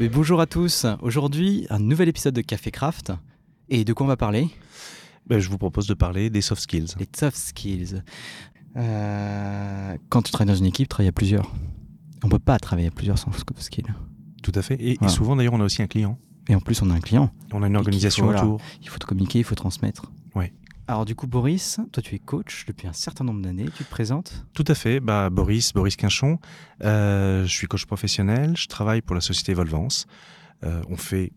Mais bonjour à tous. Aujourd'hui, un nouvel épisode de Café Craft. Et de quoi on va parler? Ben, je vous propose de parler des soft skills. Les soft skills. Euh, quand tu travailles dans une équipe, travailler à plusieurs. On peut pas travailler à plusieurs sans soft skills. Tout à fait. Et, souvent, d'ailleurs, on a aussi un client. Et en plus, on a un client. On a une organisation faut, voilà. autour. Il faut te communiquer, il faut transmettre. Alors du coup, Boris, toi tu es coach depuis un certain nombre d'années. Tu te présentes? Tout à fait. Bah, Boris, Boris Quinchon. Euh, je suis coach professionnel. Je travaille pour la société Volvance. Euh, on fait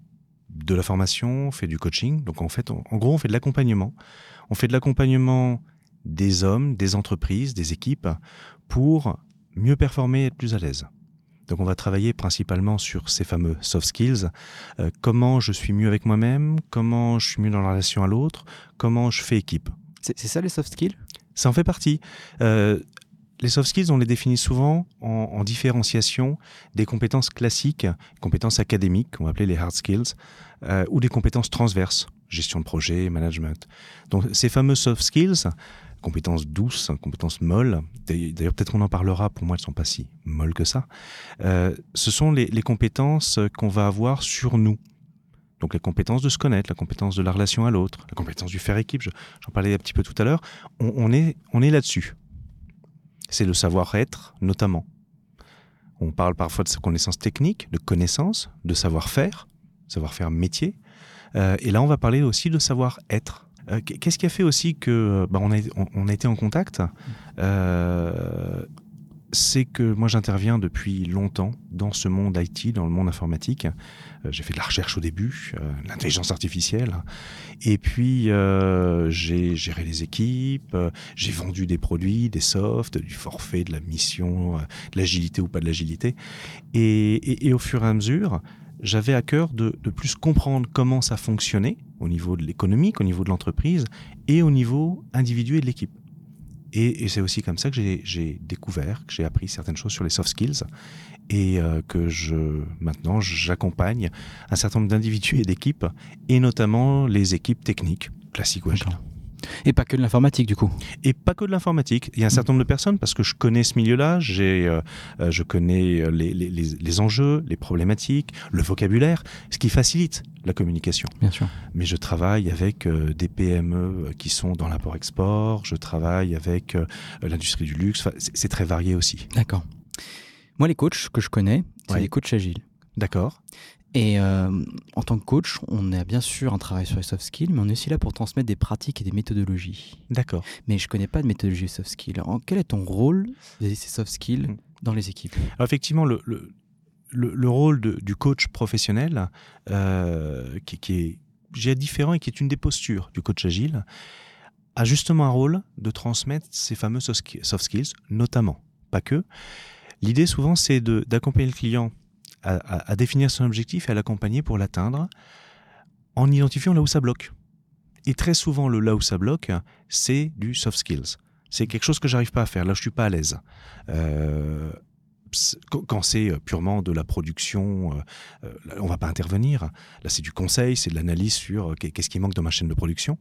de la formation, on fait du coaching. Donc, en fait, on- en gros, on fait de l'accompagnement. On fait de l'accompagnement des hommes, des entreprises, des équipes pour mieux performer et être plus à l'aise. Donc, on va travailler principalement sur ces fameux soft skills. Euh, comment je suis mieux avec moi-même, comment je suis mieux dans la relation à l'autre, comment je fais équipe? C'est ça les soft skills? Ça en fait partie. Euh, les soft skills, on les définit souvent en, en différenciation des compétences classiques, compétences académiques, qu'on va appeler les hard skills, euh, ou des compétences transverses, gestion de projet, management. Donc ces fameux soft skills, compétences douces, compétences molles, d'ailleurs peut-être qu'on en parlera, pour moi elles ne sont pas si molles que ça, euh, ce sont les, compétences qu'on va avoir sur nous. Donc les compétences de se connaître, la compétence de la relation à l'autre, la compétence du faire équipe, je- j'en parlais un petit peu tout à l'heure, on, on est, on est là-dessus. C'est le savoir-être, notamment. On parle parfois de sa connaissance technique, de connaissance, de savoir-faire, savoir-faire métier. Euh, et là, on va parler aussi de savoir-être. Euh, Qu'est-ce qui a fait aussi que bah, on, a, été en contact Euh, C'est que moi, j'interviens depuis longtemps dans ce monde IT, dans le monde informatique. Euh, J'ai fait de la recherche au début, euh, l'intelligence artificielle. Et puis, euh, j'ai géré les équipes, euh, j'ai vendu des produits, des softs, du forfait, de la mission, euh, de l'agilité ou pas de l'agilité. Et au fur et à mesure, j'avais à cœur de, de plus comprendre comment ça fonctionnait au niveau de l'économique, au niveau de l'entreprise et au niveau individu et de l'équipe. Et, c'est aussi comme ça que j'ai- découvert, que j'ai appris certaines choses sur les soft skills et euh, que je maintenant j'accompagne un certain nombre d'individus et d'équipes et notamment les équipes techniques classiques. D'accord. Et pas que de l'informatique du coup. Et pas que de l'informatique. Il y a un certain nombre de personnes parce que je connais ce milieu-là, j'ai, euh, euh, je connais euh, les, les- les- enjeux, les problématiques, le vocabulaire, ce qui facilite la communication. Bien sûr. Mais je travaille avec euh, des PME qui sont dans l'import-export, je travaille avec euh, l'industrie du luxe, Enfin, c'est c'est très varié aussi. D'accord. Moi les coachs que je connais, c'est Ouais. les coachs agiles. D'accord Et euh, en tant que coach, on a bien sûr un travail sur les soft skills, mais on est aussi là pour transmettre des pratiques et des méthodologies. D'accord. Mais je connais pas de méthodologie soft skills. Quel est ton rôle de ces soft skills Mm. dans les équipes? Alors effectivement, le, le, le- le rôle de- du coach professionnel, euh, qui, qui est j'ai différent et qui est une des postures du coach agile, a justement un rôle de transmettre ces fameux soft ski- soft skills, notamment, pas que. L'idée souvent, c'est d'accompagner le client à, définir son objectif et à l'accompagner pour l'atteindre en identifiant là où ça bloque. Et très souvent, le là où ça bloque, c'est du soft skills. C'est quelque chose que j'arrive pas à faire, là je suis pas à l'aise. Euh, quand c'est euh, purement de la production, euh, euh, on va pas intervenir. Là, c'est du conseil, c'est de l'analyse sur euh, qu'est- qu'est-ce qui manque dans ma chaîne de production.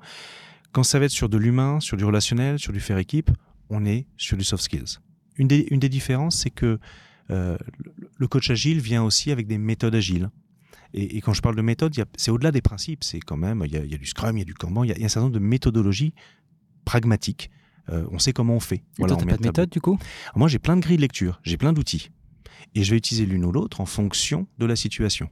Quand ça va être sur de l'humain, sur du relationnel, sur du faire équipe, on est sur du soft skills. Une des, une des différences, c'est que euh, le- coach agile vient aussi avec des méthodes agiles. Et, et quand je parle de méthode, c'est au-delà des principes. C'est quand même, il y, a, il y a du Scrum, il y a du Kanban, il y a, il y a un certain nombre de méthodologies pragmatiques. Euh, on sait comment on fait. Et toi, on t'as met pas de tableau. méthode du coup? Alors Moi, j'ai plein de grilles de lecture, j'ai plein d'outils. Et je vais utiliser l'une ou l'autre en fonction de la situation.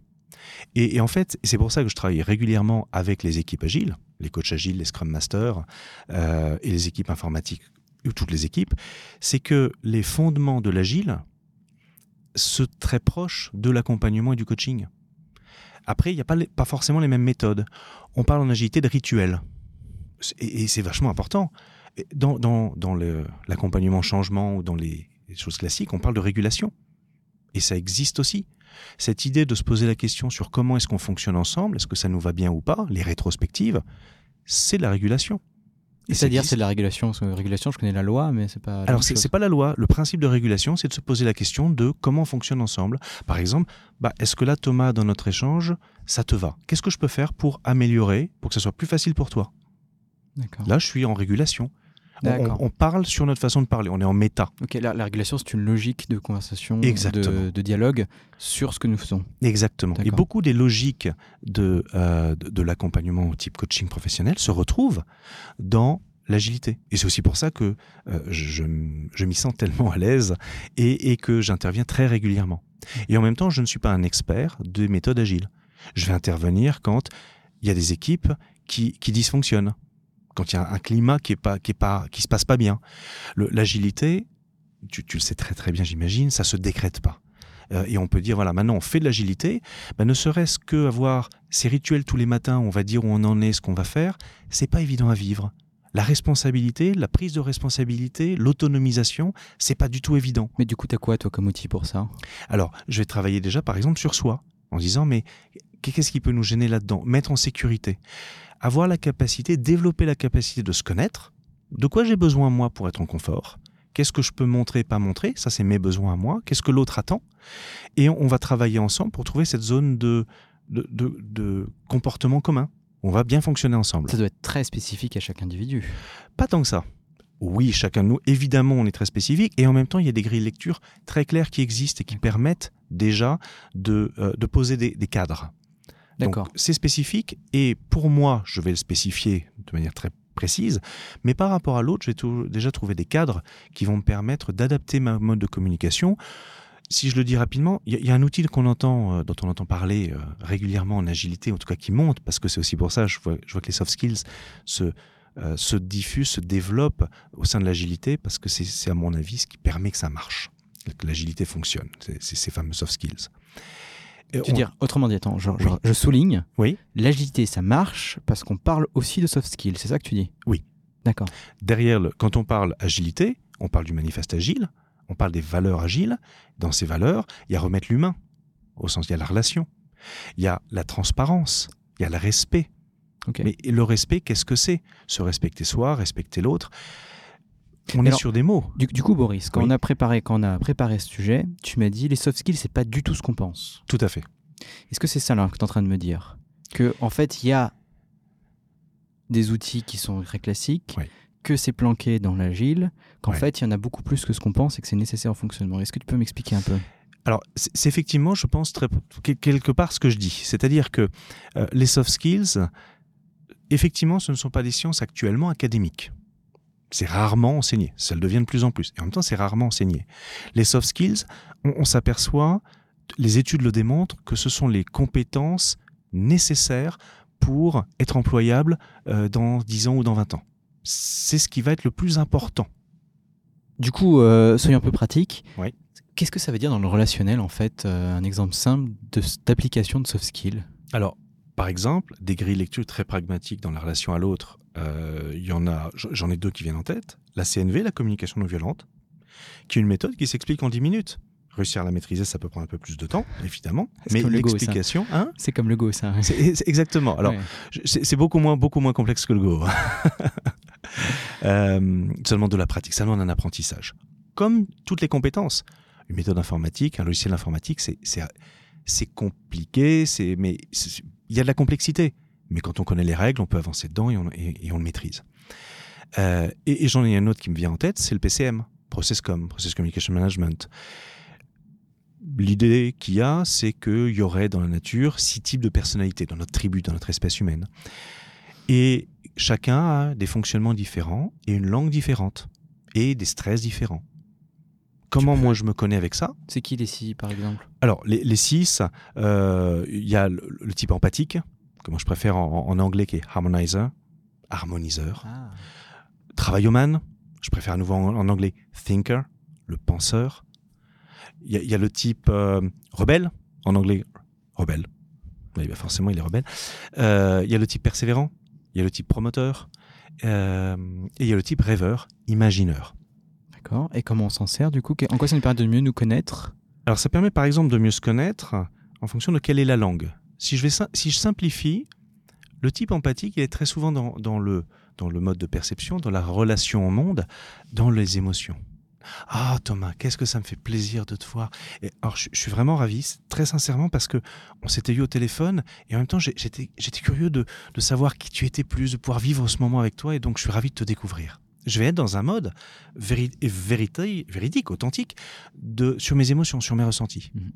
Et, et en fait, c'est pour ça que je travaille régulièrement avec les équipes agiles, les coachs agiles, les Scrum Masters euh, et les équipes informatiques, ou toutes les équipes, c'est que les fondements de l'agile se très proches de l'accompagnement et du coaching. Après, il n'y a pas, forcément les mêmes méthodes. On parle en agilité de rituels. Et, c'est vachement important. Dans, l'accompagnement changement ou dans les, les choses classiques, on parle de régulation. Et ça existe aussi. Cette idée de se poser la question sur comment est-ce qu'on fonctionne ensemble, est-ce que ça nous va bien ou pas, les rétrospectives, c'est de la régulation. C'est-à-dire, c'est de la régulation. Parce que régulation, je connais la loi, mais c'est pas. Alors, c'est pas la loi. Le principe de régulation, c'est de se poser la question de comment on fonctionne ensemble. Par exemple, bah, est-ce que là, Thomas, dans notre échange, ça te va? Qu'est-ce que je peux faire pour améliorer, pour que ça soit plus facile pour toi? Là, je suis en régulation. On, parle sur notre façon de parler, on est en méta. Ok, la, la régulation, c'est une logique de conversation, de, de dialogue sur ce que nous faisons. Exactement. Et beaucoup des logiques de, euh, de, de l'accompagnement au type coaching professionnel se retrouvent dans l'agilité. Et c'est aussi pour ça que euh, je, m'y sens tellement à l'aise et, et que j'interviens très régulièrement. Et en même temps, je ne suis pas un expert des méthodes agiles. Je vais intervenir quand il y a des équipes qui, qui dysfonctionnent, quand il y a un climat qui est pas qui est pas qui se passe pas bien. L'agilité, tu, tu le sais très très bien, j'imagine, ça se décrète pas. Euh, et on peut dire voilà, maintenant on fait de l'agilité, ben, ne serait-ce que avoir ces rituels tous les matins, on va dire où on en est, ce qu'on va faire, c'est pas évident à vivre. La responsabilité, la prise de responsabilité, l'autonomisation, c'est pas du tout évident. Mais du coup, t'as quoi, toi, comme outil pour ça? Alors, je vais travailler déjà, par exemple, sur soi, en disant, mais qu'est-ce qui peut nous gêner là-dedans? Mettre en sécurité. Avoir la capacité, développer la capacité de se connaître. De quoi j'ai besoin, moi, pour être en confort? Qu'est-ce que je peux montrer, pas montrer? Ça, c'est mes besoins à moi. Qu'est-ce que l'autre attend? Et on, va travailler ensemble pour trouver cette zone de, de, de- de comportement commun. On va bien fonctionner ensemble. Ça doit être très spécifique à chaque individu. Pas tant que ça. Oui, chacun de nous, évidemment, on est très spécifique, et en même temps, il y a des grilles de lecture très claires qui existent et qui permettent déjà de, euh, de poser des, des cadres. D'accord. c'est spécifique, et pour moi, je vais le spécifier de manière très précise, mais par rapport à l'autre, j'ai déjà trouvé des cadres qui vont me permettre d'adapter ma mode de communication. Si je le dis rapidement, il y, a- il y a un outil qu'on entend, euh, dont on entend parler euh, régulièrement en agilité, en tout cas qui monte, parce que c'est aussi pour ça, je vois, je vois que les soft skills se, euh, se diffusent, se développent au sein de l'agilité, parce que c'est- à mon avis ce qui permet que ça marche, que l'agilité fonctionne, ces fameux soft skills. Veux on- dire, autrement dit, attends, je, Oui. je- je souligne, Oui. l'agilité, ça marche parce qu'on parle aussi de soft skills, c'est ça que tu dis? Oui. D'accord. derrière, le, quand on parle agilité, on parle du manifeste agile, on parle des valeurs agiles. Dans ces valeurs, il y a remettre l'humain, au sens il y a la relation, il y a la transparence, il y a le respect. Mais le respect, qu'est-ce que c'est? Se respecter soi, respecter l'autre. On est Alors- sur des mots. Du, du coup, Boris, quand Oui. on a préparé, quand on a préparé ce sujet, tu m'as dit les soft skills, c'est pas du tout ce qu'on pense. Tout à fait. Est-ce que c'est ça là que tu es en train de me dire? Que en fait, il y a des outils qui sont très classiques, Oui. que c'est planqué dans l'agile, qu'en Ouais. fait, il y en a beaucoup plus que ce qu'on pense et que c'est nécessaire au fonctionnement. Est-ce que tu peux m'expliquer un peu? Alors, c'est effectivement, je pense, très, quelque part ce que je dis. C'est-à-dire que euh, les soft skills, effectivement, ce ne sont pas des sciences actuellement académiques. C'est rarement enseigné. Ça le devient de plus en plus. Et en même temps, c'est rarement enseigné. Les soft skills, on, on s'aperçoit, les études le démontrent, que ce sont les compétences nécessaires pour être employable euh, dans 10 ans ou dans 20 ans. C'est ce qui va être le plus important. Du coup, euh, soyons un peu pratiques. Oui. Qu'est-ce que ça veut dire dans le relationnel, en fait euh, Un exemple simple de- d'application de soft skills? Alors, par exemple, des grilles lecture très pragmatiques dans la relation à l'autre, euh, il y en a, j'en ai deux qui viennent en tête. La CNV, la communication non violente, qui est une méthode qui s'explique en 10 minutes. Réussir à la maîtriser, ça peut prendre un peu plus de temps, évidemment. Mais le l'explication, hein, C'est comme le Go, ça. c'est exactement. Alors, Ouais. c'est beaucoup moins, beaucoup moins complexe que le Go. Euh, seulement de la pratique, seulement d'un apprentissage. Comme toutes les compétences. Une méthode informatique, un logiciel informatique, c'est- compliqué, mais il y a de la complexité. Mais quand on connaît les règles, on peut avancer dedans et on, le maîtrise. Euh, et et j'en ai un autre qui me vient en tête, c'est le PCM, Process Com, Process Communication Management. L'idée qu'il y a, c'est qu'il y aurait dans la nature six types de personnalités dans notre tribu, dans notre espèce humaine. Et chacun a des fonctionnements différents et une langue différente et des stress différents. Comment peux- moi je me connais avec ça C'est qui les six, par exemple? Alors, les, les six, euh, il y a le, le type empathique, que moi je préfère en, en anglais, qui est harmonizer, harmoniseur. Ah. Travailloman, je préfère à nouveau en, en anglais thinker, le penseur. Il y, a- il y a le type euh, rebelle, en anglais rebelle. Oui, bah forcément, il est rebelle. Euh, il y a le type persévérant, il y a le type promoteur, et il y a le type rêveur, imagineur. Et comment on s'en sert, du coup? En quoi ça nous permet de mieux nous connaître? Alors, ça permet par exemple de mieux se connaître en fonction de quelle est la langue. Si je, simplifie, le type empathique, il est très souvent dans, le, mode de perception, dans la relation au monde, dans les émotions. Ah Thomas, qu'est-ce que ça me fait plaisir de te voir. Alors je, suis vraiment ravi, très sincèrement, parce que on s'était eu au téléphone et en même temps j'étais curieux de, de savoir qui tu étais plus, de pouvoir vivre ce moment avec toi et donc je suis ravi de te découvrir. Je vais être dans un mode véri- vérité- véridique, authentique, de, sur mes émotions, sur mes ressentis. Mhm.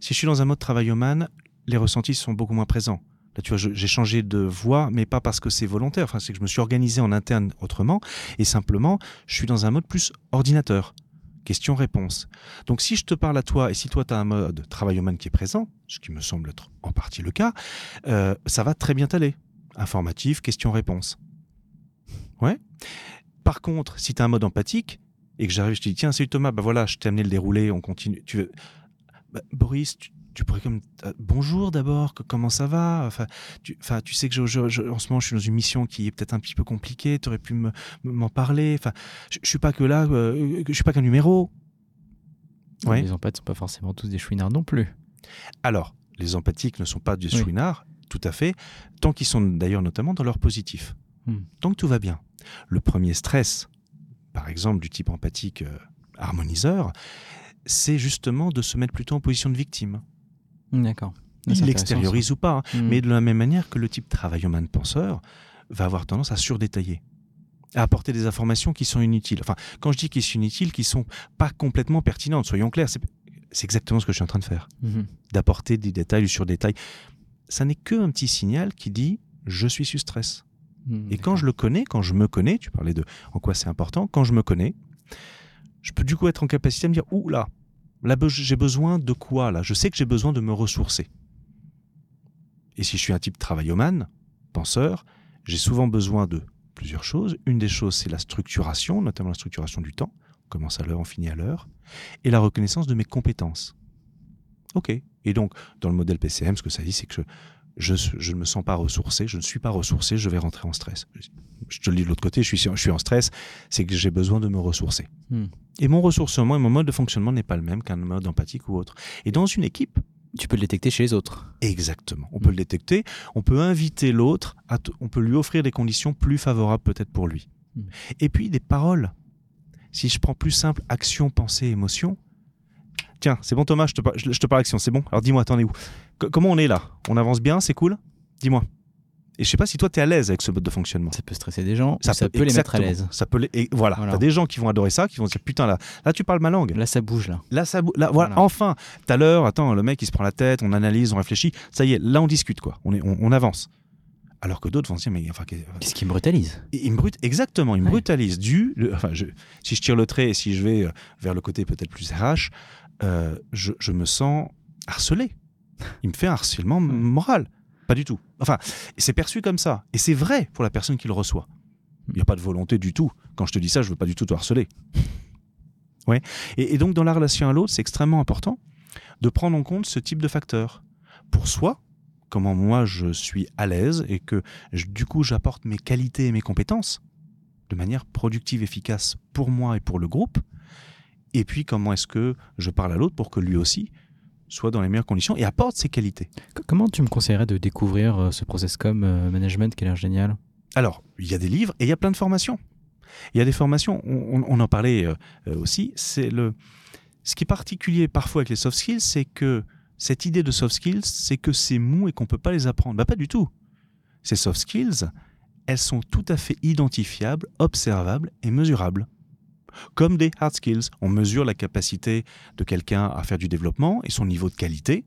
Si je suis dans un mode travailloman, les ressentis sont beaucoup moins présents. Là, tu vois, j'ai changé de voix, mais pas parce que c'est volontaire. Enfin, c'est que je me suis organisé en interne autrement, et simplement, je suis dans un mode plus ordinateur. Question-réponse. Donc, si je te parle à toi, et si toi, tu as un mode travailloman qui est présent, ce qui me semble être en partie le cas, euh, ça va très bien t'aller. Informatif, question-réponse. Ouais. Par contre, si tu as un mode empathique, et que j'arrive, je te dis, tiens, salut Thomas, bah voilà, je t'ai amené le déroulé, on continue. Tu veux... Bah, Boris, tu, tu pourrais comme... euh, bonjour d'abord, comment ça va? Enfin tu, enfin, tu sais que je, je- je- en ce moment, je suis dans une mission qui est peut-être un petit peu compliquée, tu aurais pu me- m'en parler. Enfin, je, je suis pas que là, euh, je suis pas qu'un numéro. Ouais. Les empathes sont pas forcément tous des chouinards non plus. Alors, les empathiques ne sont pas des Oui. chouinards, tout à fait, tant qu'ils sont d'ailleurs notamment dans leur positif. Hmm. Donc tout va bien. Le premier stress, par exemple du type empathique euh, harmoniseur, c'est justement de se mettre plutôt en position de victime. Hmm, D'accord. Il l'extériorise ou pas, hein, ça. mais de la même manière que le type travailloman penseur va avoir tendance à surdétailler à apporter des informations qui sont inutiles. Enfin, quand je dis qu'ils sont inutiles, qui sont pas complètement pertinentes, soyons clairs, c'est exactement ce que je suis en train de faire Hmm. Mhm. d'apporter des détails, du surdétail. Ça n'est qu'un petit signal qui dit je suis sous stress. Hmm, Et quand je le connais, quand je me connais, tu parlais de en quoi c'est important, quand je me connais, je peux du coup être en capacité de me dire ouh là, là j'ai besoin de quoi là? Je sais que j'ai besoin de me ressourcer. Et si je suis un type travailloman, penseur, j'ai souvent besoin de plusieurs choses. Une des choses, c'est la structuration, notamment la structuration du temps. On commence à l'heure, on finit à l'heure. Et la reconnaissance de mes compétences. OK. Et donc, dans le modèle PCM, ce que ça dit, c'est que je, je, je ne me sens pas ressourcé, je ne suis pas ressourcé, je vais rentrer en stress. Je te le dis de l'autre côté, je suis, je suis en stress, c'est que j'ai besoin de me ressourcer. Hmm. Et mon ressourcement et mon mode de fonctionnement n'est pas le même qu'un mode empathique ou autre. Et dans une équipe, Tu peux le détecter chez les autres. Exactement. On peut le détecter. On peut inviter l'autre. On peut lui offrir des conditions plus favorables peut-être pour lui. Mm. Et puis des paroles. Si je prends plus simple, action, pensée, émotion. Tiens, c'est bon Thomas, je te, par- je je te parle action, c'est bon Alors dis-moi, t'en es où? Comment on est là? On avance bien, c'est cool? Dis-moi. Et je sais pas si toi tu es à l'aise avec ce mode de fonctionnement. Ça peut stresser des gens, ça, ça peut, les mettre à l'aise. Ça peut les- et voilà, des gens qui vont adorer ça, qui vont se dire putain là, là tu parles ma langue. Là, ça bouge, là. Là, ça, bou- là, voilà, Voilà. enfin. Tout à l'heure, attends, le mec, il se prend la tête, on analyse, on réfléchit. Ça y est, là, on discute, quoi. On, est, on, on avance. Alors que d'autres vont se dire, mais enfin, qu'est- Qu'est-ce qui me brutalise? Il me brute, exactement, il me Ouais. brutalise du. le- enfin, je- si je tire le trait et si je vais euh, vers le côté peut-être plus RH, euh, je, je me sens harcelé. Il me fait un harcèlement Hmm. moral. Pas du tout. Enfin, c'est perçu comme ça. Et c'est vrai pour la personne qui le reçoit. Il n'y a pas de volonté du tout. Quand je te dis ça, je veux pas du tout te harceler. Ouais. Et, et donc, dans la relation à l'autre, c'est extrêmement important de prendre en compte ce type de facteurs. Pour soi, comment moi je suis à l'aise et que je- du coup j'apporte mes qualités et mes compétences de manière productive, efficace pour moi et pour le groupe. Et puis comment est-ce que je parle à l'autre pour que lui aussi soit dans les meilleures conditions et apporte ses qualités. Comment tu me conseillerais de découvrir euh, ce process comme euh, management qui a l'air génial? Alors, il y a des livres et il y a plein de formations. Il y a des formations, on, en parlait euh, aussi, c'est le... Ce qui est particulier parfois avec les soft skills, c'est que cette idée de soft skills, c'est que c'est mou et qu'on ne peut pas les apprendre. Bah, pas du tout. Ces soft skills, elles sont tout à fait identifiables, observables et mesurables. Comme des hard skills, on mesure la capacité de quelqu'un à faire du développement et son niveau de qualité.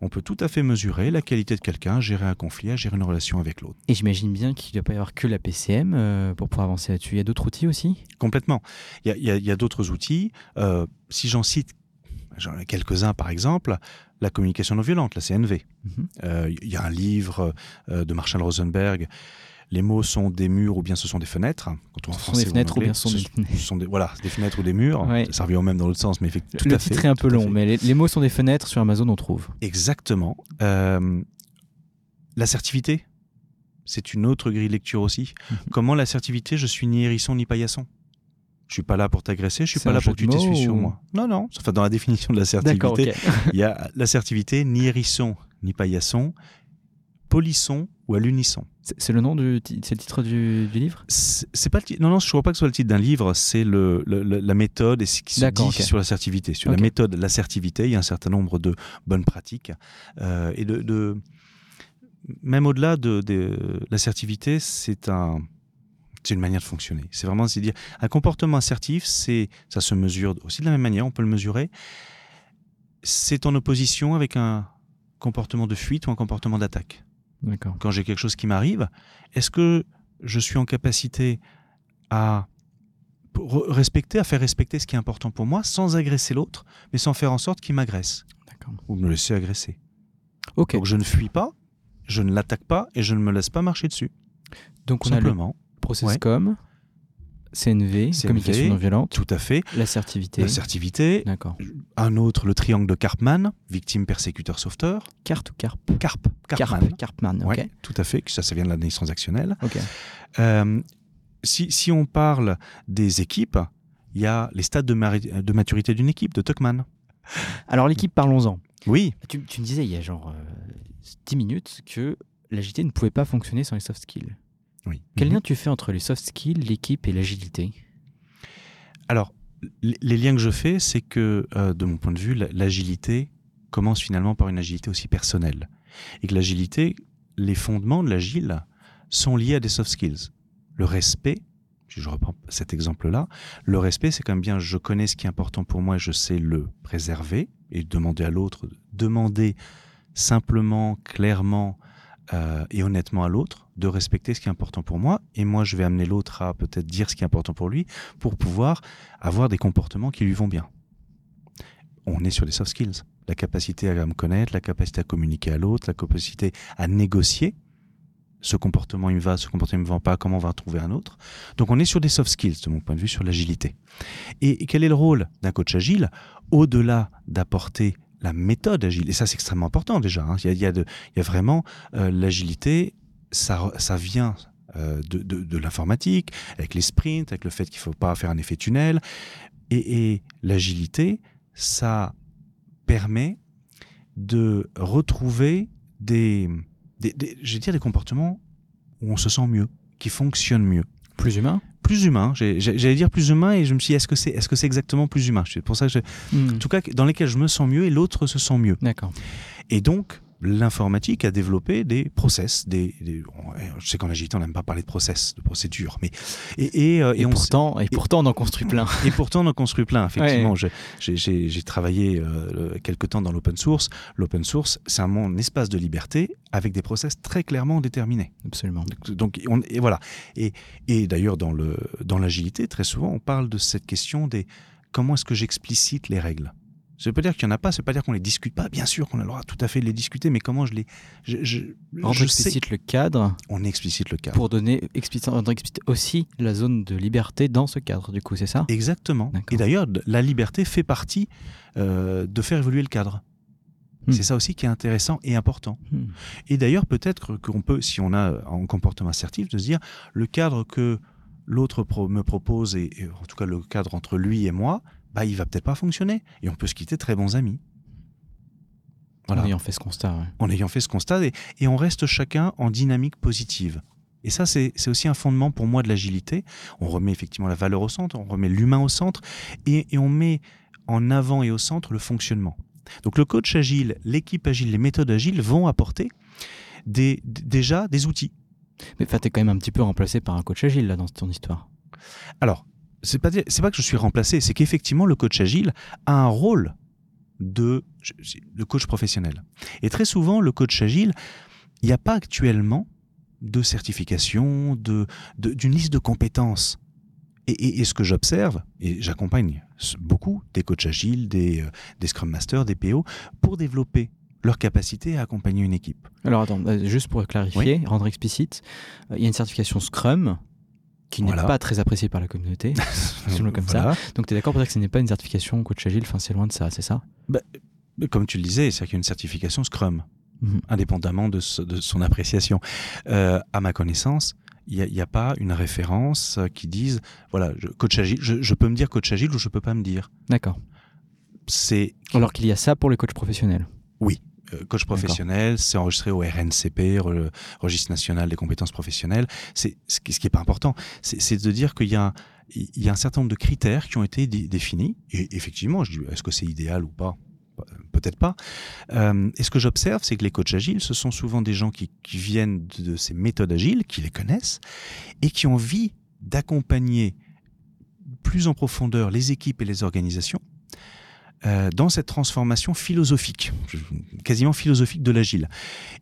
On peut tout à fait mesurer la qualité de quelqu'un, à gérer un conflit, à gérer une relation avec l'autre. Et j'imagine bien qu'il ne doit pas y avoir que la PCM euh, pour pouvoir avancer là-dessus. Il y a d'autres outils aussi? Complètement. Il y a, d'autres outils. Euh, si j'en cite j'en ai quelques-uns, par exemple, la communication non violente, la CNV. Mhm. Euh, Il y a un livre de Marshall Rosenberg. Les mots sont des murs ou bien ce sont des fenêtres. Quand on en Ce sont français des en fenêtres ou bien ce sont des ce sont des, voilà, des fenêtres ou des murs. Ouais. Ça revient au même dans l'autre sens, mais effectivement, tout le à fait. titre est un peu long, mais les, les mots sont des fenêtres sur Amazon, on trouve. Exactement. Euh, l'assertivité, c'est une autre grille lecture aussi. Mhm. Comment l'assertivité, je suis ni hérisson ni paillasson? Je suis pas là pour t'agresser, je suis C'est pas là pour que tu t'essuies mots sur ou- moi. Non, non. Enfin, dans la définition de l'assertivité, il y a l'assertivité ni hérisson ni paillasson, polisson ou à l'unisson. C'est le nom du ti- c'est le titre du, du livre? C'est pas non non je crois pas que ce soit le titre d'un livre c'est le, la méthode et ce qui se dit sur l'assertivité sur la méthode l'assertivité il y a un certain nombre de bonnes pratiques euh, et de, de- même au-delà de, de l'assertivité c'est un C'est une manière de fonctionner. C'est vraiment c'est dire un comportement assertif, c'est ça se mesure aussi de la même manière. On peut le mesurer. C'est en opposition avec un comportement de fuite ou un comportement d'attaque. Quand j'ai quelque chose qui m'arrive, est-ce que je suis en capacité à re- respecter, à faire respecter ce qui est important pour moi, sans agresser l'autre, mais sans faire en sorte qu'il m'agresse ou me laisser agresser? Ok. Donc je ne fuis pas, je ne l'attaque pas et je ne me laisse pas marcher dessus. Donc on a le simplement. process Ouais. com, CNV, CNV, communication non violente, Tout à fait. l'assertivité. L'assertivité. D'accord. Un autre, le triangle de Karpman, victime, persécuteur, sauveteur. Carte ou carpe Carp. Karpman. Carpe. Carpman, ok. Ouais, tout à fait. Ça, ça vient de l'analyse transactionnelle. Ok. Euh, si, si on parle des équipes, il y a les stades de, maturité d'une équipe, de Tuckman. Alors l'équipe, parlons-en. Oui, Tu, tu me disais il y a genre euh, 10 minutes que l'agilité ne pouvait pas fonctionner sans les soft skills. Oui. Quel Mhm. lien tu fais entre les soft skills, l'équipe et l'agilité? Alors, les liens que je fais, c'est que, euh, de mon point de vue, la- l'agilité commence finalement par une agilité aussi personnelle. Et que l'agilité, les fondements de l'agile sont liés à des soft skills. Le respect, si je reprends cet exemple-là, le respect, c'est comme bien je connais ce qui est important pour moi je sais le préserver et demander à l'autre, demander simplement, clairement euh, et honnêtement à l'autre de respecter ce qui est important pour moi. Et moi, je vais amener l'autre à peut-être dire ce qui est important pour lui pour pouvoir avoir des comportements qui lui vont bien. On est sur les soft skills. La capacité à me connaître, la capacité à communiquer à l'autre, la capacité à négocier. Ce comportement, il me va, ce comportement, il me va pas, comment on va trouver un autre. Donc on est sur des soft skills, de mon point de vue, sur l'agilité. Et quel est le rôle d'un coach agile? Au-delà d'apporter la méthode agile, et ça c'est extrêmement important déjà, hein. il, y a, il, y a vraiment euh, l'agilité, ça, ça vient euh, de, de- l'informatique, avec les sprints, avec le fait qu'il ne faut pas faire un effet tunnel. Et, l'agilité, ça permet de retrouver des, des, des comportements où on se sent mieux, qui fonctionnent mieux. Plus humain? Plus humain, j'allais dire plus humain et je me suis dit, est-ce que c'est est -ce c'est exactement plus humain? C'est pour ça que, je- Hmm. en tout cas, dans lesquels je me sens mieux et l'autre se sent mieux. D'accord. Et donc, l'informatique a développé des process. Des, des- on- je sais qu'en agilité, on n'aime pas parler de process, de procédure, mais et, et, euh, Et, on pourtant, et pourtant, on en construit plein. et pourtant, on en construit plein. Effectivement, j'ai travaillé euh, quelque temps dans l'open source. L'open source, c'est un mon espace de liberté avec des process très clairement déterminés. Absolument. Donc, on- et voilà. Et, et d'ailleurs, dans le dans l'agilité, très souvent, on parle de cette question des comment est-ce que j'explicite les règles? Ça veut pas dire qu'il n'y en a pas, ça veut pas dire qu'on les discute pas. Bien sûr qu'on a le droit tout à fait de les discuter, mais comment je les. Je, je, Rendre je sais- explicite le cadre On explicite le cadre. pour donner explicite, rendre explicite aussi la zone de liberté dans ce cadre, du coup, c'est ça? Exactement. Et d'ailleurs, la liberté fait partie euh, de faire évoluer le cadre. Hmm. C'est ça aussi qui est intéressant et important. Hmm. Et d'ailleurs, peut-être qu'on peut, si on a en comportement assertif, de se dire le cadre que l'autre pro- me propose, et, et en tout cas le cadre entre lui et moi, bah, il va peut-être pas fonctionner. Et on peut se quitter très bons amis. Voilà. En ayant fait ce constat. ouais. En ayant fait ce constat, et, et on reste chacun en dynamique positive. Et ça, c'est aussi un fondement pour moi de l'agilité. On remet effectivement la valeur au centre, on remet l'humain au centre, et, et on met en avant et au centre le fonctionnement. Donc le coach agile, l'équipe agile, les méthodes agiles vont apporter des, déjà des outils. Mais tu es quand même un petit peu remplacé par un coach agile, là, dans ton histoire. Alors, c'est pas c'est pas que je suis remplacé, c'est qu'effectivement le coach agile a un rôle de, coach professionnel. Et très souvent, le coach agile, il n'y a pas actuellement de certification, de, d'une liste de compétences. Et, et- et ce que j'observe, et j'accompagne beaucoup des coachs agiles, des, euh, des Scrum Masters, des PO, pour développer leur capacité à accompagner une équipe. Alors attends, euh, juste pour clarifier, rendre explicite, euh, il y a une certification Scrum qui n'est Voilà. pas très appréciée par la communauté, comme ça. Donc tu es d'accord pour dire que ce n'est pas une certification coach agile, enfin c'est loin de ça, c'est ça? Mais Comme tu le disais, c'est qu'il y a une certification Scrum. Mhm. indépendamment de, ce- de son appréciation. Euh, à ma connaissance, il n'y a, a pas une référence euh, qui dise, voilà, je, coach agile, je, je peux me dire coach agile ou je peux pas me dire? D'accord. C'est Alors qu'il y a ça pour les coachs professionnels? euh, coach professionnel, c'est enregistré au RNCP, re- Registre national des compétences professionnelles. C'est ce qui, ce qui est pas important, c'est de dire qu'il y a il y a un certain nombre de critères qui ont été dé- définis. Et effectivement, je dis, est-ce que c'est idéal ou pas Peut-être pas. Euh, et ce que j'observe, c'est que les coachs agiles, ce sont souvent des gens qui, qui viennent de, de ces méthodes agiles, qui les connaissent, et qui ont envie d'accompagner plus en profondeur les équipes et les organisations euh, dans cette transformation philosophique, quasiment philosophique de l'agile.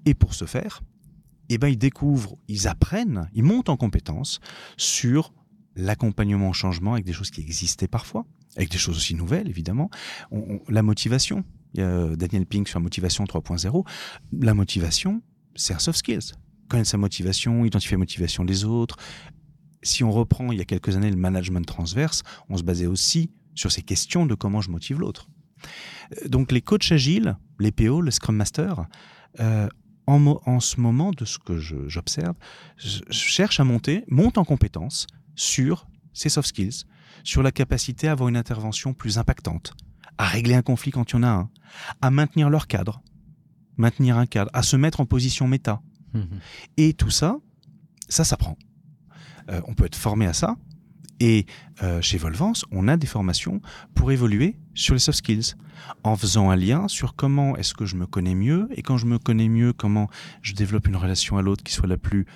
Et pour ce faire, eh ben, ils découvrent, ils apprennent, ils montent en compétences sur l'accompagnement au changement avec des choses qui existaient parfois, avec des choses aussi nouvelles, évidemment. la motivation, il a Daniel Pink sur la motivation 3.0. La motivation, c'est un soft skills. Connaître sa motivation, identifier la motivation des autres. Si on reprend il y a quelques années le management transverse, on se basait aussi sur ces questions de comment je motive l'autre. Euh, donc les coachs agiles, les PO, le Scrum Master, euh, en, en, ce moment, de ce que j'observe, cherchent à monter, montent en compétences sur ces soft skills, sur la capacité à avoir une intervention plus impactante, à régler un conflit quand il y en a un, à maintenir leur cadre, maintenir un cadre, à se mettre en position méta. Mmh Et tout ça, ça s'apprend. Euh, on peut être formé à ça. Et euh, chez Volvance, on a des formations pour évoluer sur les soft skills, en faisant un lien sur comment est-ce que je me connais mieux, et quand je me connais mieux, comment je développe une relation à l'autre qui soit la plus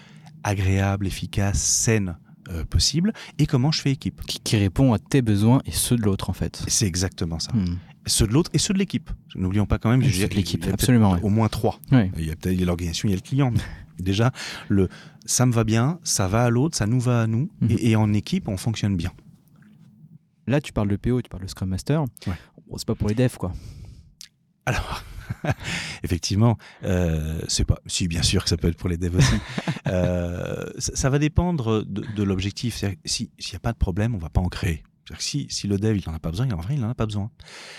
agréable, efficace, saine euh, possible et comment je fais équipe. Qui, répond à tes besoins et ceux de l'autre en fait. C'est exactement ça. Hmm. Ceux de l'autre et ceux de l'équipe. N'oublions pas quand même, de l'équipe, absolument. Au moins trois. Il y a peut-être l'organisation, il y a le client. déjà, le ça me va bien, ça va à l'autre, ça nous va à nous hmm. et, en équipe, on fonctionne bien. Là, tu parles de PO, tu parles de Scrum Master. Ouais. c'est pas pour les devs, quoi. Alors, Effectivement, euh, c'est pas. Si, bien sûr que ça peut être pour les devs aussi. Euh, ça, va dépendre de, l'objectif. S'il n'y a pas de problème, on va pas en créer. Si, si, le dev il n'en a pas besoin, en vrai il n'en a pas besoin.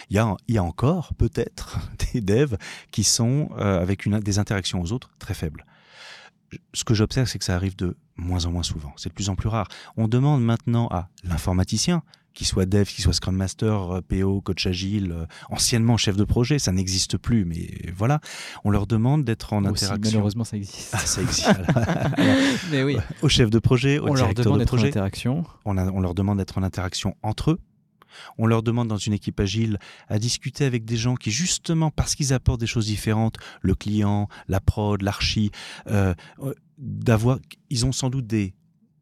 Il y a, il y a encore peut-être des devs qui sont euh, avec une, des interactions aux autres très faibles. Ce que j'observe, c'est que ça arrive de moins en moins souvent. C'est de plus en plus rare. On demande maintenant à l'informaticien qu'il soit dev, qu'il soit Scrum Master, euh, PO, coach agile, euh, anciennement chef de projet, ça n'existe plus, mais voilà, on leur demande d'être en interaction. Malheureusement, ça existe. Ah, ça existe. mais oui. Au chef de projet, au on directeur leur demande de projet. En interaction. On, on leur demande d'être en interaction entre eux. On leur demande dans une équipe agile à discuter avec des gens qui, justement, parce qu'ils apportent des choses différentes, le client, la prod, l'archi, euh, d'avoir, ils ont sans doute des,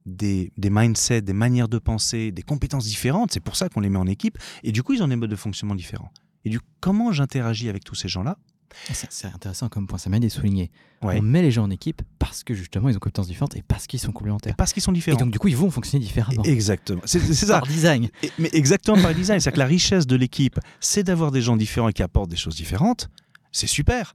des, mindsets, des manières de penser, des compétences différentes. C'est pour ça qu'on les met en équipe. Et du coup, ils ont des modes de fonctionnement différents. Et du comment j'interagis avec tous ces gens-là? C'est intéressant comme point, ça m'a aidé souligner. On met les gens en équipe parce que justement ils ont compétences différentes et parce qu'ils sont complémentaires. parce qu'ils sont différents. Et donc du coup ils vont fonctionner différemment. Exactement. C'est ça. Par design. mais exactement par design. C'est que la richesse de l'équipe, c'est d'avoir des gens différents et qui apportent des choses différentes. C'est super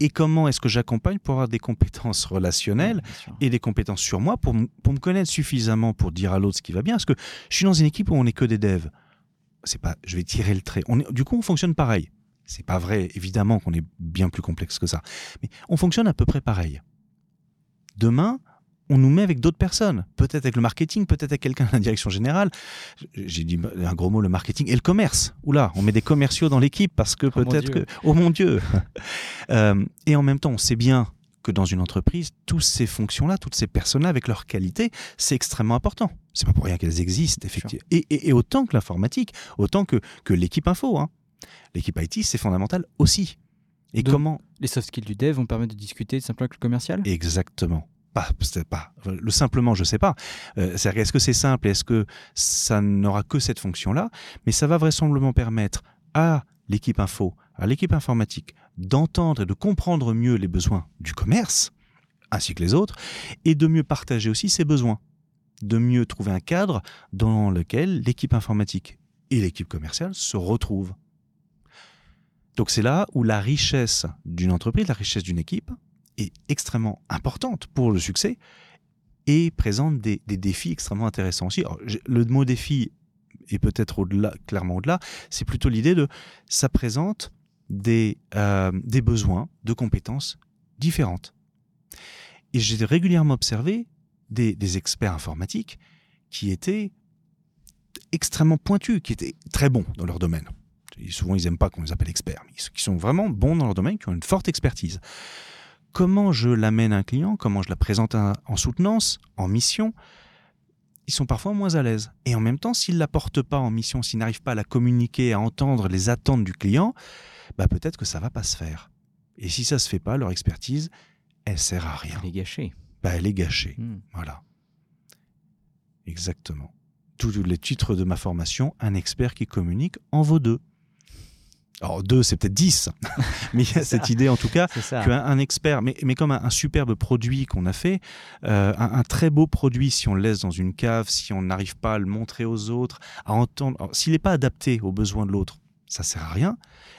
et comment est-ce que j'accompagne pour avoir des compétences relationnelles et des compétences sur moi pour, pour me connaître suffisamment pour dire à l'autre ce qui va bien? Parce que je suis dans une équipe où on n'est que des devs. C'est pas, je vais tirer le trait. On est, du coup, on fonctionne pareil. C'est pas vrai, évidemment, qu'on est bien plus complexe que ça. Mais on fonctionne à peu près pareil. Demain, on nous met avec d'autres personnes. Peut-être avec le marketing, peut-être avec quelqu'un de la direction générale. J'ai dit un gros mot, le marketing et le commerce. Oula, on met des commerciaux dans l'équipe parce que oh peut-être que... Oh mon Dieu euh, Et en même temps, on sait bien que dans une entreprise, toutes ces fonctions-là, toutes ces personnes-là, avec leur qualité, c'est extrêmement important. C'est pas pour rien qu'elles existent, effectivement. Et, autant que l'informatique, autant que, que l'équipe info. Hein. L'équipe IT, c'est fondamental aussi. Et comment Les soft skills du dev vont permettre de discuter simplement avec le commercial? Exactement pas, pas. Le simplement, je sais pas. Euh, est-ce que c'est simple Est-ce que ça n'aura que cette fonction-là? Mais ça va vraisemblablement permettre à l'équipe info, à l'équipe informatique, d'entendre et de comprendre mieux les besoins du commerce, ainsi que les autres, et de mieux partager aussi ses besoins, de mieux trouver un cadre dans lequel l'équipe informatique et l'équipe commerciale se retrouvent. Donc c'est là où la richesse d'une entreprise, la richesse d'une équipe, est extrêmement importante pour le succès et présente des, défis extrêmement intéressants aussi. le mot défi est peut-être au-delà, clairement au-delà, c'est plutôt l'idée de ça présente des, euh, des besoins de compétences différentes. Et j'ai régulièrement observé des, des, experts informatiques qui étaient extrêmement pointus, qui étaient très bons dans leur domaine. Souvent, ils n'aiment pas qu'on les appelle experts, mais qui sont vraiment bons dans leur domaine, qui ont une forte expertise comment je l'amène à un client, comment je la présente en soutenance, en mission, ils sont parfois moins à l'aise. Et en même temps, s'ils ne la portent pas en mission, s'ils n'arrivent pas à la communiquer, à entendre les attentes du client, bah peut-être que ça va pas se faire. Et si ça se fait pas, leur expertise, elle sert à rien. Elle est gâchée. Bah, elle est gâchée. Hmm. Voilà. Exactement. Tous les titres de ma formation, un expert qui communique en vaut deux. Alors deux, c'est peut-être dix, mais il y a cette idée en tout cas qu'un un expert, mais, mais comme un, superbe produit qu'on a fait, euh, un, très beau produit, si on le laisse dans une cave, si on n'arrive pas à le montrer aux autres, à entendre, s'il n'est pas adapté aux besoins de l'autre, ça sert à rien.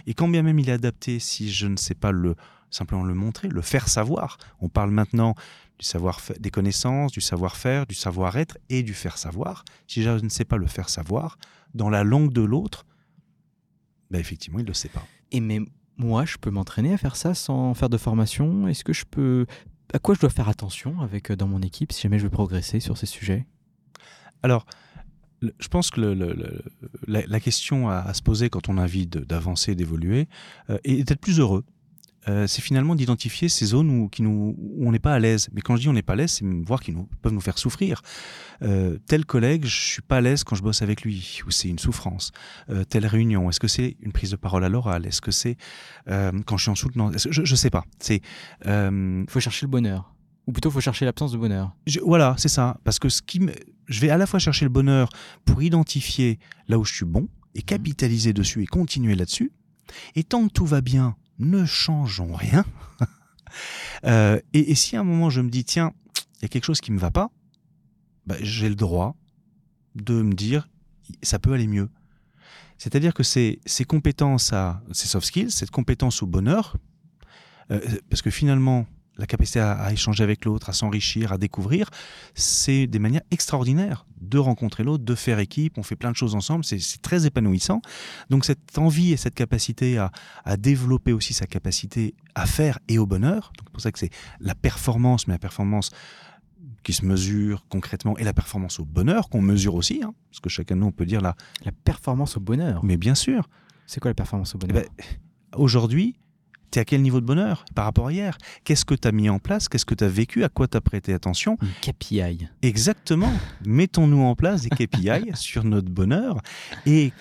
Et quand bien même il est adapté, si je ne sais pas le simplement le montrer, le faire savoir. On parle maintenant du savoir des connaissances, du savoir-faire, du savoir-être et du faire savoir. Si je ne sais pas le faire savoir dans la langue de l'autre, ben effectivement, il ne le sait pas. Et mais moi, je peux m'entraîner à faire ça sans faire de formation? Est-ce que je peux... À quoi je dois faire attention avec euh, dans mon équipe si jamais je veux progresser sur ces sujets? Alors, je pense que la, question à, se poser quand on a envie d'avancer, d'évoluer, euh, est d'être plus heureux. Euh, c'est finalement d'identifier ces zones où, qui nous, on n'est pas à l'aise. Mais quand je dis on n'est pas à l'aise, c'est voir qu'ils peuvent nous faire souffrir. Euh, tel collègue, je suis pas à l'aise quand je bosse avec lui, ou c'est une souffrance. Euh, telle réunion, est-ce que c'est une prise de parole à l'oral? Est-ce que c'est quand je suis en soutenance Je ne sais pas. C'est faut chercher le bonheur. Ou plutôt, faut chercher l'absence de bonheur. voilà, c'est ça. Parce que ce qui je vais à la fois chercher le bonheur pour identifier là où je suis bon et capitaliser dessus et continuer là-dessus. Et tant que tout va bien, ne changeons rien. Euh, et, si à un moment je me dis, tiens, il y a quelque chose qui ne me va pas, bah, j'ai le droit de me dire, ça peut aller mieux. C'est-à-dire que ces, ces compétences à, ces soft skills, cette compétence au bonheur, euh, parce que finalement, la capacité à, échanger avec l'autre, à s'enrichir, à découvrir, c'est des manières extraordinaires de rencontrer l'autre, de faire équipe, on fait plein de choses ensemble, c'est très épanouissant. Donc cette envie et cette capacité à, développer aussi sa capacité à faire et au bonheur, c'est pour ça que c'est la performance, mais la performance qui se mesure concrètement et la performance au bonheur qu'on mesure aussi, hein, parce que chacun de nous on peut dire la... La performance au bonheur Mais bien sûr. C'est quoi la performance au bonheur eh ben, Aujourd'hui, tu es à quel niveau de bonheur par rapport à hier? Qu'est-ce que tu as mis en place? Qu'est-ce que tu as vécu? À quoi tu as prêté attention? Une KPI. Exactement. Mettons-nous en place des KPI sur notre bonheur. Et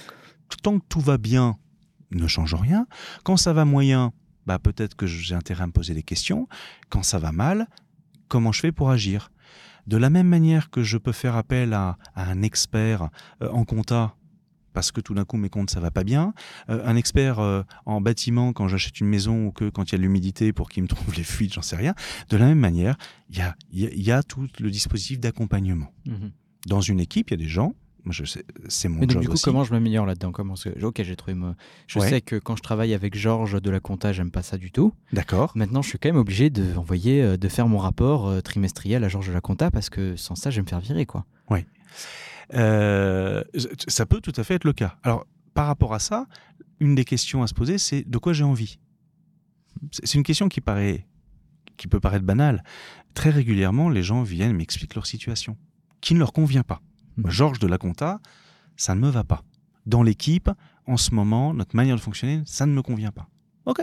tant que tout va bien, ne change rien. Quand ça va moyen, bah peut-être que j'ai intérêt à me poser des questions. Quand ça va mal, comment je fais pour agir? De la même manière que je peux faire appel à, un expert euh, en compta parce que tout d'un coup mes comptes ça va pas bien. Euh, un expert euh, en bâtiment quand j'achète une maison ou que quand il y a de l'humidité pour qu'il me trouve les fuites, j'en sais rien. De la même manière, il y a, y a, tout le dispositif d'accompagnement. Mhm. Dans une équipe, il y a des gens. C'est mon Mais donc, du coup, comment je m'améliore là-dedans? Comment Ok, j'ai trouvé. Je sais que quand je travaille avec Georges de la compta, j'aime pas ça du tout. D'accord. Maintenant, je suis quand même obligé de envoyer, euh, de faire mon rapport trimestriel à Georges de la compta parce que sans ça, je vais me faire virer, quoi. Oui. Euh, ça peut tout à fait être le cas. Alors, par rapport à ça, une des questions à se poser, c'est de quoi j'ai envie? C'est une question qui, paraît, qui peut paraître banale. Très régulièrement, les gens viennent m'expliquer leur situation, qui ne leur convient pas. Mmh. Georges de la Compta, ça ne me va pas. Dans l'équipe, en ce moment, notre manière de fonctionner, ça ne me convient pas. Ok.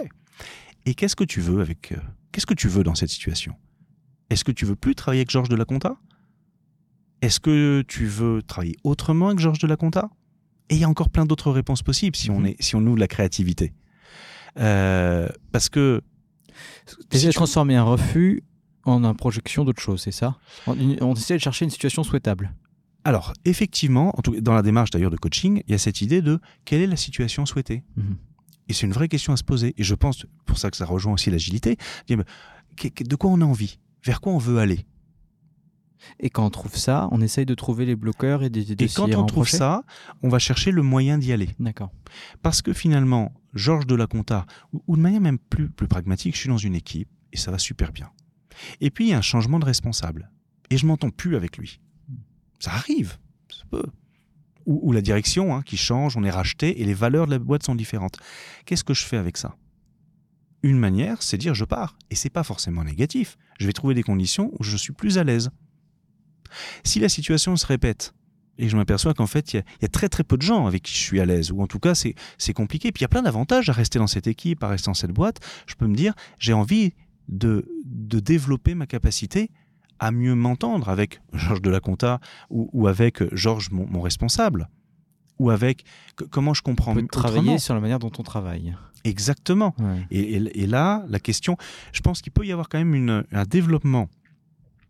Et qu'est-ce que tu veux avec euh, Qu'est-ce que tu veux dans cette situation? Est-ce que tu veux plus travailler avec Georges de la Compta est-ce que tu veux travailler autrement avec Georges de la Conta Et il y a encore plein d'autres réponses possibles si on, mhm. est, si on ouvre la créativité. Euh, parce que. Essayer de transformer un refus en une projection d'autre chose, c'est ça? On, essaie de chercher une situation souhaitable. Alors, effectivement, dans la démarche d'ailleurs de coaching, il y a cette idée de quelle est la situation souhaitée mhm? Et c'est une vraie question à se poser. Et je pense, pour ça que ça rejoint aussi l'agilité, de quoi on a envie? Vers quoi on veut aller? Et quand on trouve ça, on essaye de trouver les bloqueurs et des Et quand on trouve ça, on va chercher le moyen d'y aller. D'accord. Parce que finalement, Georges de la Conta, ou, de manière même plus, plus pragmatique, je suis dans une équipe et ça va super bien. Et puis il y a un changement de responsable. Et je m'entends plus avec lui. Ça arrive. Ça peut. Ou, la direction hein, qui change, on est racheté et les valeurs de la boîte sont différentes. Qu'est-ce que je fais avec ça? Une manière, c'est dire je pars. Et c'est pas forcément négatif. Je vais trouver des conditions où je suis plus à l'aise. Si la situation se répète, et je m'aperçois qu'en fait, il y, a très très peu de gens avec qui je suis à l'aise, ou en tout cas, c'est compliqué. Puis il y a plein d'avantages à rester dans cette équipe, à rester dans cette boîte. Je peux me dire, j'ai envie de, de développer ma capacité à mieux m'entendre avec Georges de la Conta ou, avec Georges, mon, responsable, ou avec comment je comprends on peut travailler sur la manière dont on travaille. Exactement. Et, là, la question, je pense qu'il peut y avoir quand même une, un développement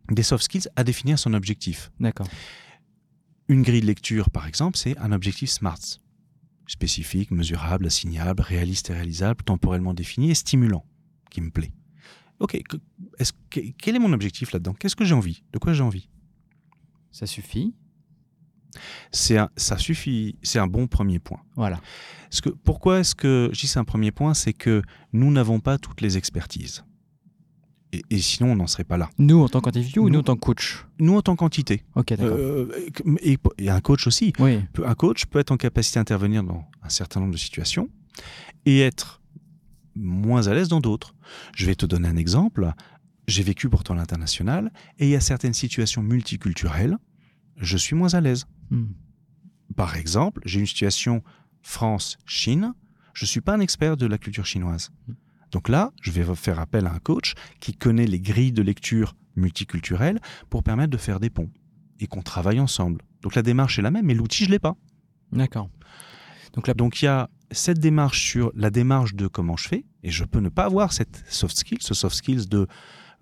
des soft skills à définir son objectif. D'accord. Une grille de lecture, par exemple, c'est un objectif SMART. Spécifique, mesurable, assignable, réaliste et réalisable, temporellement défini et stimulant, qui me plaît. Ok, quel est mon objectif là-dedans? Qu'est-ce que j'ai envie? De quoi j'ai envie? Ça suffit? C'est ça suffit, c'est un bon premier point. Voilà. que, pourquoi est-ce que je dis c'est un premier point C'est que nous n'avons pas toutes les expertises. Et, sinon, on n'en serait pas là. Nous, en tant qu'individu ou nous en tant que coach Nous, en tant qu'entité. Ok, d'accord. Euh, et, un coach aussi. Oui. Un coach peut être en capacité d'intervenir dans un certain nombre de situations et être moins à l'aise dans d'autres. Je vais te donner un exemple. J'ai vécu pourtant l'international et il y a certaines situations multiculturelles, je suis moins à l'aise. Hmm. Par exemple, j'ai une situation France-Chine, je ne suis pas un expert de la culture chinoise. Hmm. Donc là, je vais faire appel à un coach qui connaît les grilles de lecture multiculturelles pour permettre de faire des ponts et qu'on travaille ensemble. Donc la démarche est la même, mais l'outil, je ne l'ai pas. D'accord. Donc, Donc il y a cette démarche sur la démarche de comment je fais, et je peux ne pas avoir cette soft skill, ce soft skills de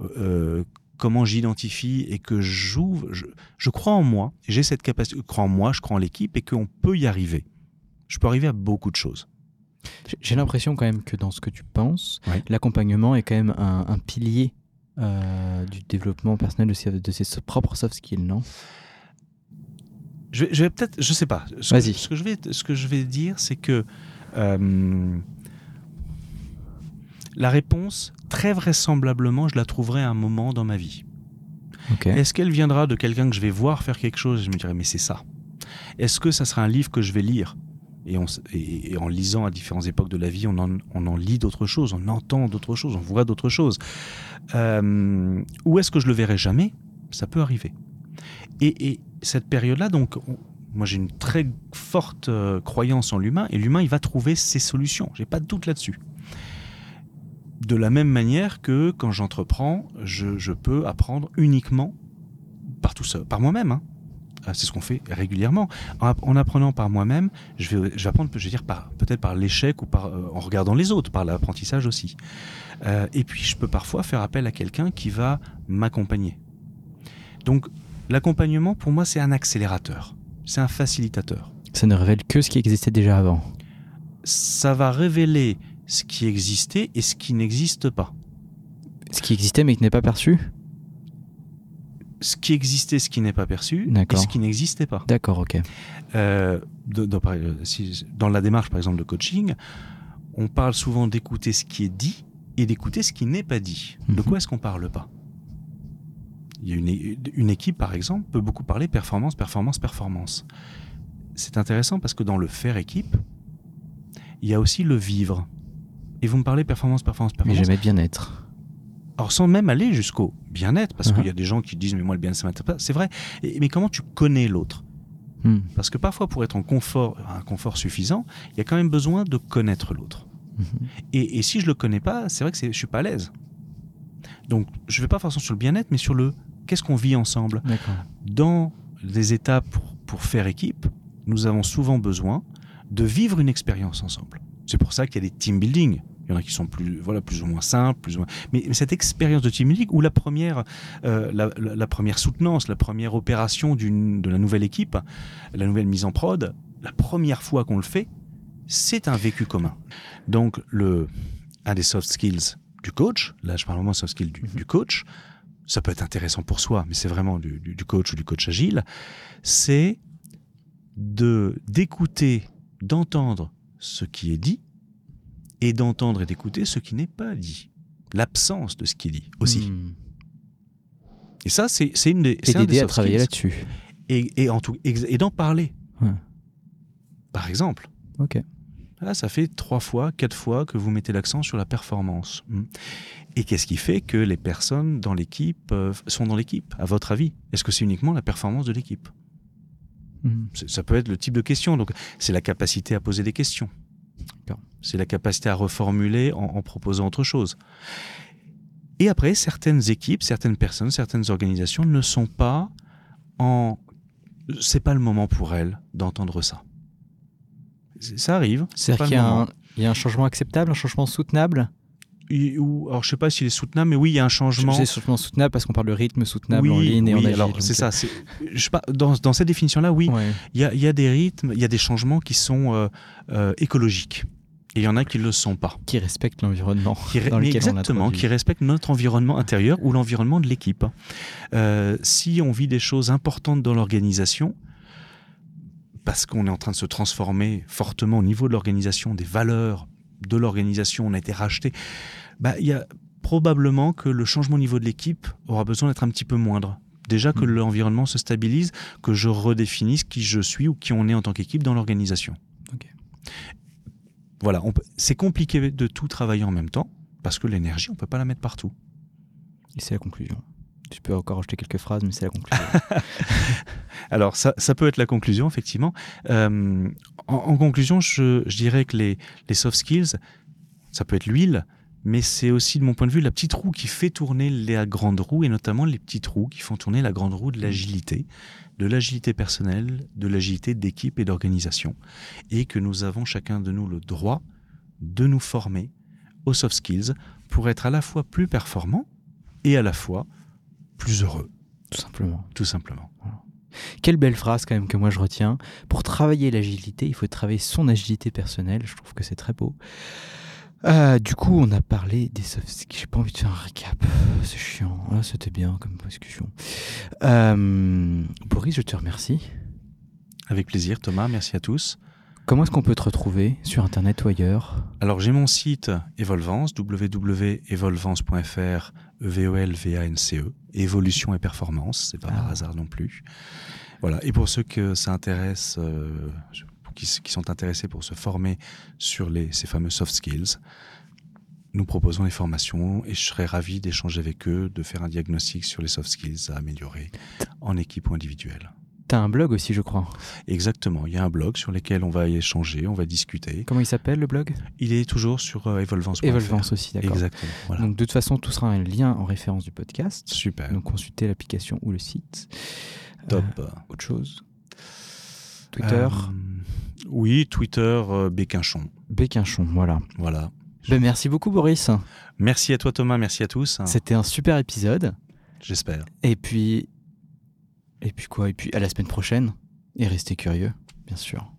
euh, comment j'identifie et que j'ouvre, je, crois en moi, j'ai cette capacité, je crois en moi, je crois en l'équipe et qu'on peut y arriver. Je peux arriver à beaucoup de choses. J'ai l'impression quand même que dans ce que tu penses, l'accompagnement est quand même un, pilier euh, du développement personnel de ses, de ses, propres soft skills, non? Je vais, peut-être, je sais pas. Ce Vas-y. ce que je vais, ce que je vais dire, c'est que euh, la réponse, très vraisemblablement, je la trouverai à un moment dans ma vie. Est-ce qu'elle viendra de quelqu'un que je vais voir faire quelque chose? Je me dirai, mais c'est ça Est-ce que ça sera un livre que je vais lire? Et, en lisant à différentes époques de la vie, on en, lit d'autres choses, on entend d'autres choses, on voit d'autres choses. Euh, ou est-ce que je le verrai jamais? Ça peut arriver. Et, cette période-là, donc, moi j'ai une très forte euh, croyance en l'humain, et l'humain, il va trouver ses solutions. J'ai pas de doute là-dessus de la même manière que quand j'entreprends, je, peux apprendre uniquement par tout seul, par moi-même. Hein. Ah, c'est ce qu'on fait régulièrement. En, apprenant par moi-même, je vais, je vais apprendre, je veux dire, peut-être par l'échec ou par, euh, en regardant les autres, par l'apprentissage aussi. Euh, et puis, je peux parfois faire appel à quelqu'un qui va m'accompagner. Donc, l'accompagnement, pour moi, c'est un accélérateur. C'est un facilitateur. Ça ne révèle que ce qui existait déjà avant. Ça va révéler ce qui existait et ce qui n'existe pas. Ce qui existait mais qui n'est pas perçu? Ce qui existait, ce qui n'est pas perçu, et ce qui n'existait pas. D'accord, ok. Euh, dans, la démarche, par exemple, de coaching, on parle souvent d'écouter ce qui est dit et d'écouter ce qui n'est pas dit. De mhm. quoi est-ce qu'on parle pas? Il y a une, une équipe, par exemple, peut beaucoup parler performance, performance, performance. C'est intéressant parce que dans le faire équipe, il y a aussi le vivre. Et vous me parlez performance, performance, performance. Mais jamais bien-être. Alors sans même aller jusqu'au bien-être, parce qu'il y a uh-huh. des gens qui disent mais moi le bien-être ça m'intéresse pas. C'est vrai. mais comment tu connais l'autre? Hmm. Parce que parfois pour être en confort, un confort suffisant, il y a quand même besoin de connaître l'autre. Mhm. Et, si je le connais pas, c'est vrai que je suis pas à l'aise. Donc je vais pas forcément sur le bien-être, mais sur le qu'est-ce qu'on vit ensemble. Dans les étapes pour, pour faire équipe, nous avons souvent besoin de vivre une expérience ensemble. C'est pour ça qu'il y a des team building. Il y en a qui sont plus, voilà, plus ou moins simples, plus ou moins. Mais, cette expérience de team building, où la première, euh, la, première soutenance, la première opération de la nouvelle équipe, la nouvelle mise en prod, la première fois qu'on le fait, c'est un vécu commun. Donc, le, un des soft skills du coach, là je parle vraiment soft skills du, du coach, ça peut être intéressant pour soi, mais c'est vraiment du, du, coach ou du coach agile, c'est de d'écouter, d'entendre ce qui est dit et d'entendre et d'écouter ce qui n'est pas dit. L'absence de ce qui est dit aussi. Hmm. Et ça, c'est une des. Et d'aider à travailler là-dessus. Et, et, et d'en parler. Par exemple. Ok. Là, ça fait trois fois, quatre fois que vous mettez l'accent sur la performance. Hmm. Et qu'est-ce qui fait que les personnes dans l'équipe euh, sont dans l'équipe, à votre avis? Est-ce que c'est uniquement la performance de l'équipe? Hmm. Ça peut être le type de question. Donc, c'est la capacité à poser des questions. C'est la capacité à reformuler en, proposant autre chose. Et après, certaines équipes, certaines personnes, certaines organisations ne sont pas en. C'est pas le moment pour elles d'entendre ça. Ça arrive. C'est-à-dire qu'il y, a un changement acceptable, un changement soutenable? Ou, alors je sais pas s'il est soutenable, mais oui, il y a un changement. C'est soutenable parce qu'on parle de rythme soutenable en ligne et oui, en agile. alors c'est ça. Je sais pas, dans, dans cette définition-là, oui, il y, a, y, a, des rythmes, il y a des changements qui sont euh, euh, écologiques. Et il y en a qui ne le sont pas. Qui respectent l'environnement. Exactement, qui respectent notre environnement intérieur ou l'environnement de l'équipe. Euh, si on vit des choses importantes dans l'organisation, parce qu'on est en train de se transformer fortement au niveau de l'organisation, des valeurs de l'organisation, on a été racheté, bah, il y a probablement que le changement au niveau de l'équipe aura besoin d'être un petit peu moindre. Déjà que mm. l'environnement se stabilise, que je redéfinisse qui je suis ou qui on est en tant qu'équipe dans l'organisation. Voilà, c'est compliqué de tout travailler en même temps, parce que l'énergie, on ne peut pas la mettre partout. Et c'est la conclusion. Tu peux encore ajouter quelques phrases, mais c'est la conclusion. Alors, ça, peut être la conclusion, effectivement. Euh, en, conclusion, je, dirais que les, soft skills, ça peut être l'huile, mais c'est aussi, de mon point de vue, la petite roue qui fait tourner la grande roue, et notamment les petites roues qui font tourner la grande roue de l'agilité, de l'agilité personnelle, de l'agilité d'équipe et d'organisation, et que nous avons chacun de nous le droit de nous former aux soft skills pour être à la fois plus performant et à la fois plus heureux. Tout simplement. Tout simplement. Quelle belle phrase quand même que moi je retiens. Pour travailler l'agilité, il faut travailler son agilité personnelle. Je trouve que c'est très beau. Euh, du coup, on a parlé des soft skills. J'ai pas envie de faire un récap. C'est chiant. Ah, C'était bien comme discussion. Euh, Boris, je te remercie. Avec plaisir, Thomas. Merci à tous. Comment est-ce qu'on peut te retrouver sur Internet ou ailleurs? Alors j'ai mon site Evolvance, www.evolvance.fr, e n c -E, évolution et performance, c'est pas par ah. hasard non plus. Voilà. Et pour ceux que ça intéresse, euh, qui, sont intéressés pour se former sur les, ces fameux soft skills, nous proposons des formations et je serais ravi d'échanger avec eux, de faire un diagnostic sur les soft skills à améliorer en équipe ou individuelle. T'as un blog aussi, je crois. Exactement. Il y a un blog sur lequel on va échanger, on va discuter. Comment il s'appelle le blog? Il est toujours sur euh, Evolvance. Evolvance aussi, d'accord. Exactement. Donc de toute façon, tout sera un lien en référence du podcast. Super. Donc consultez l'application ou le site. Top. Euh, autre chose? Twitter? Euh, Oui, Twitter Béquinchon. Béquinchon, voilà. Voilà. Ben, merci beaucoup, Boris. Merci à toi, Thomas. Merci à tous. C'était un super épisode. J'espère. Et puis, et puis quoi? Et puis à la semaine prochaine. Et restez curieux, bien sûr.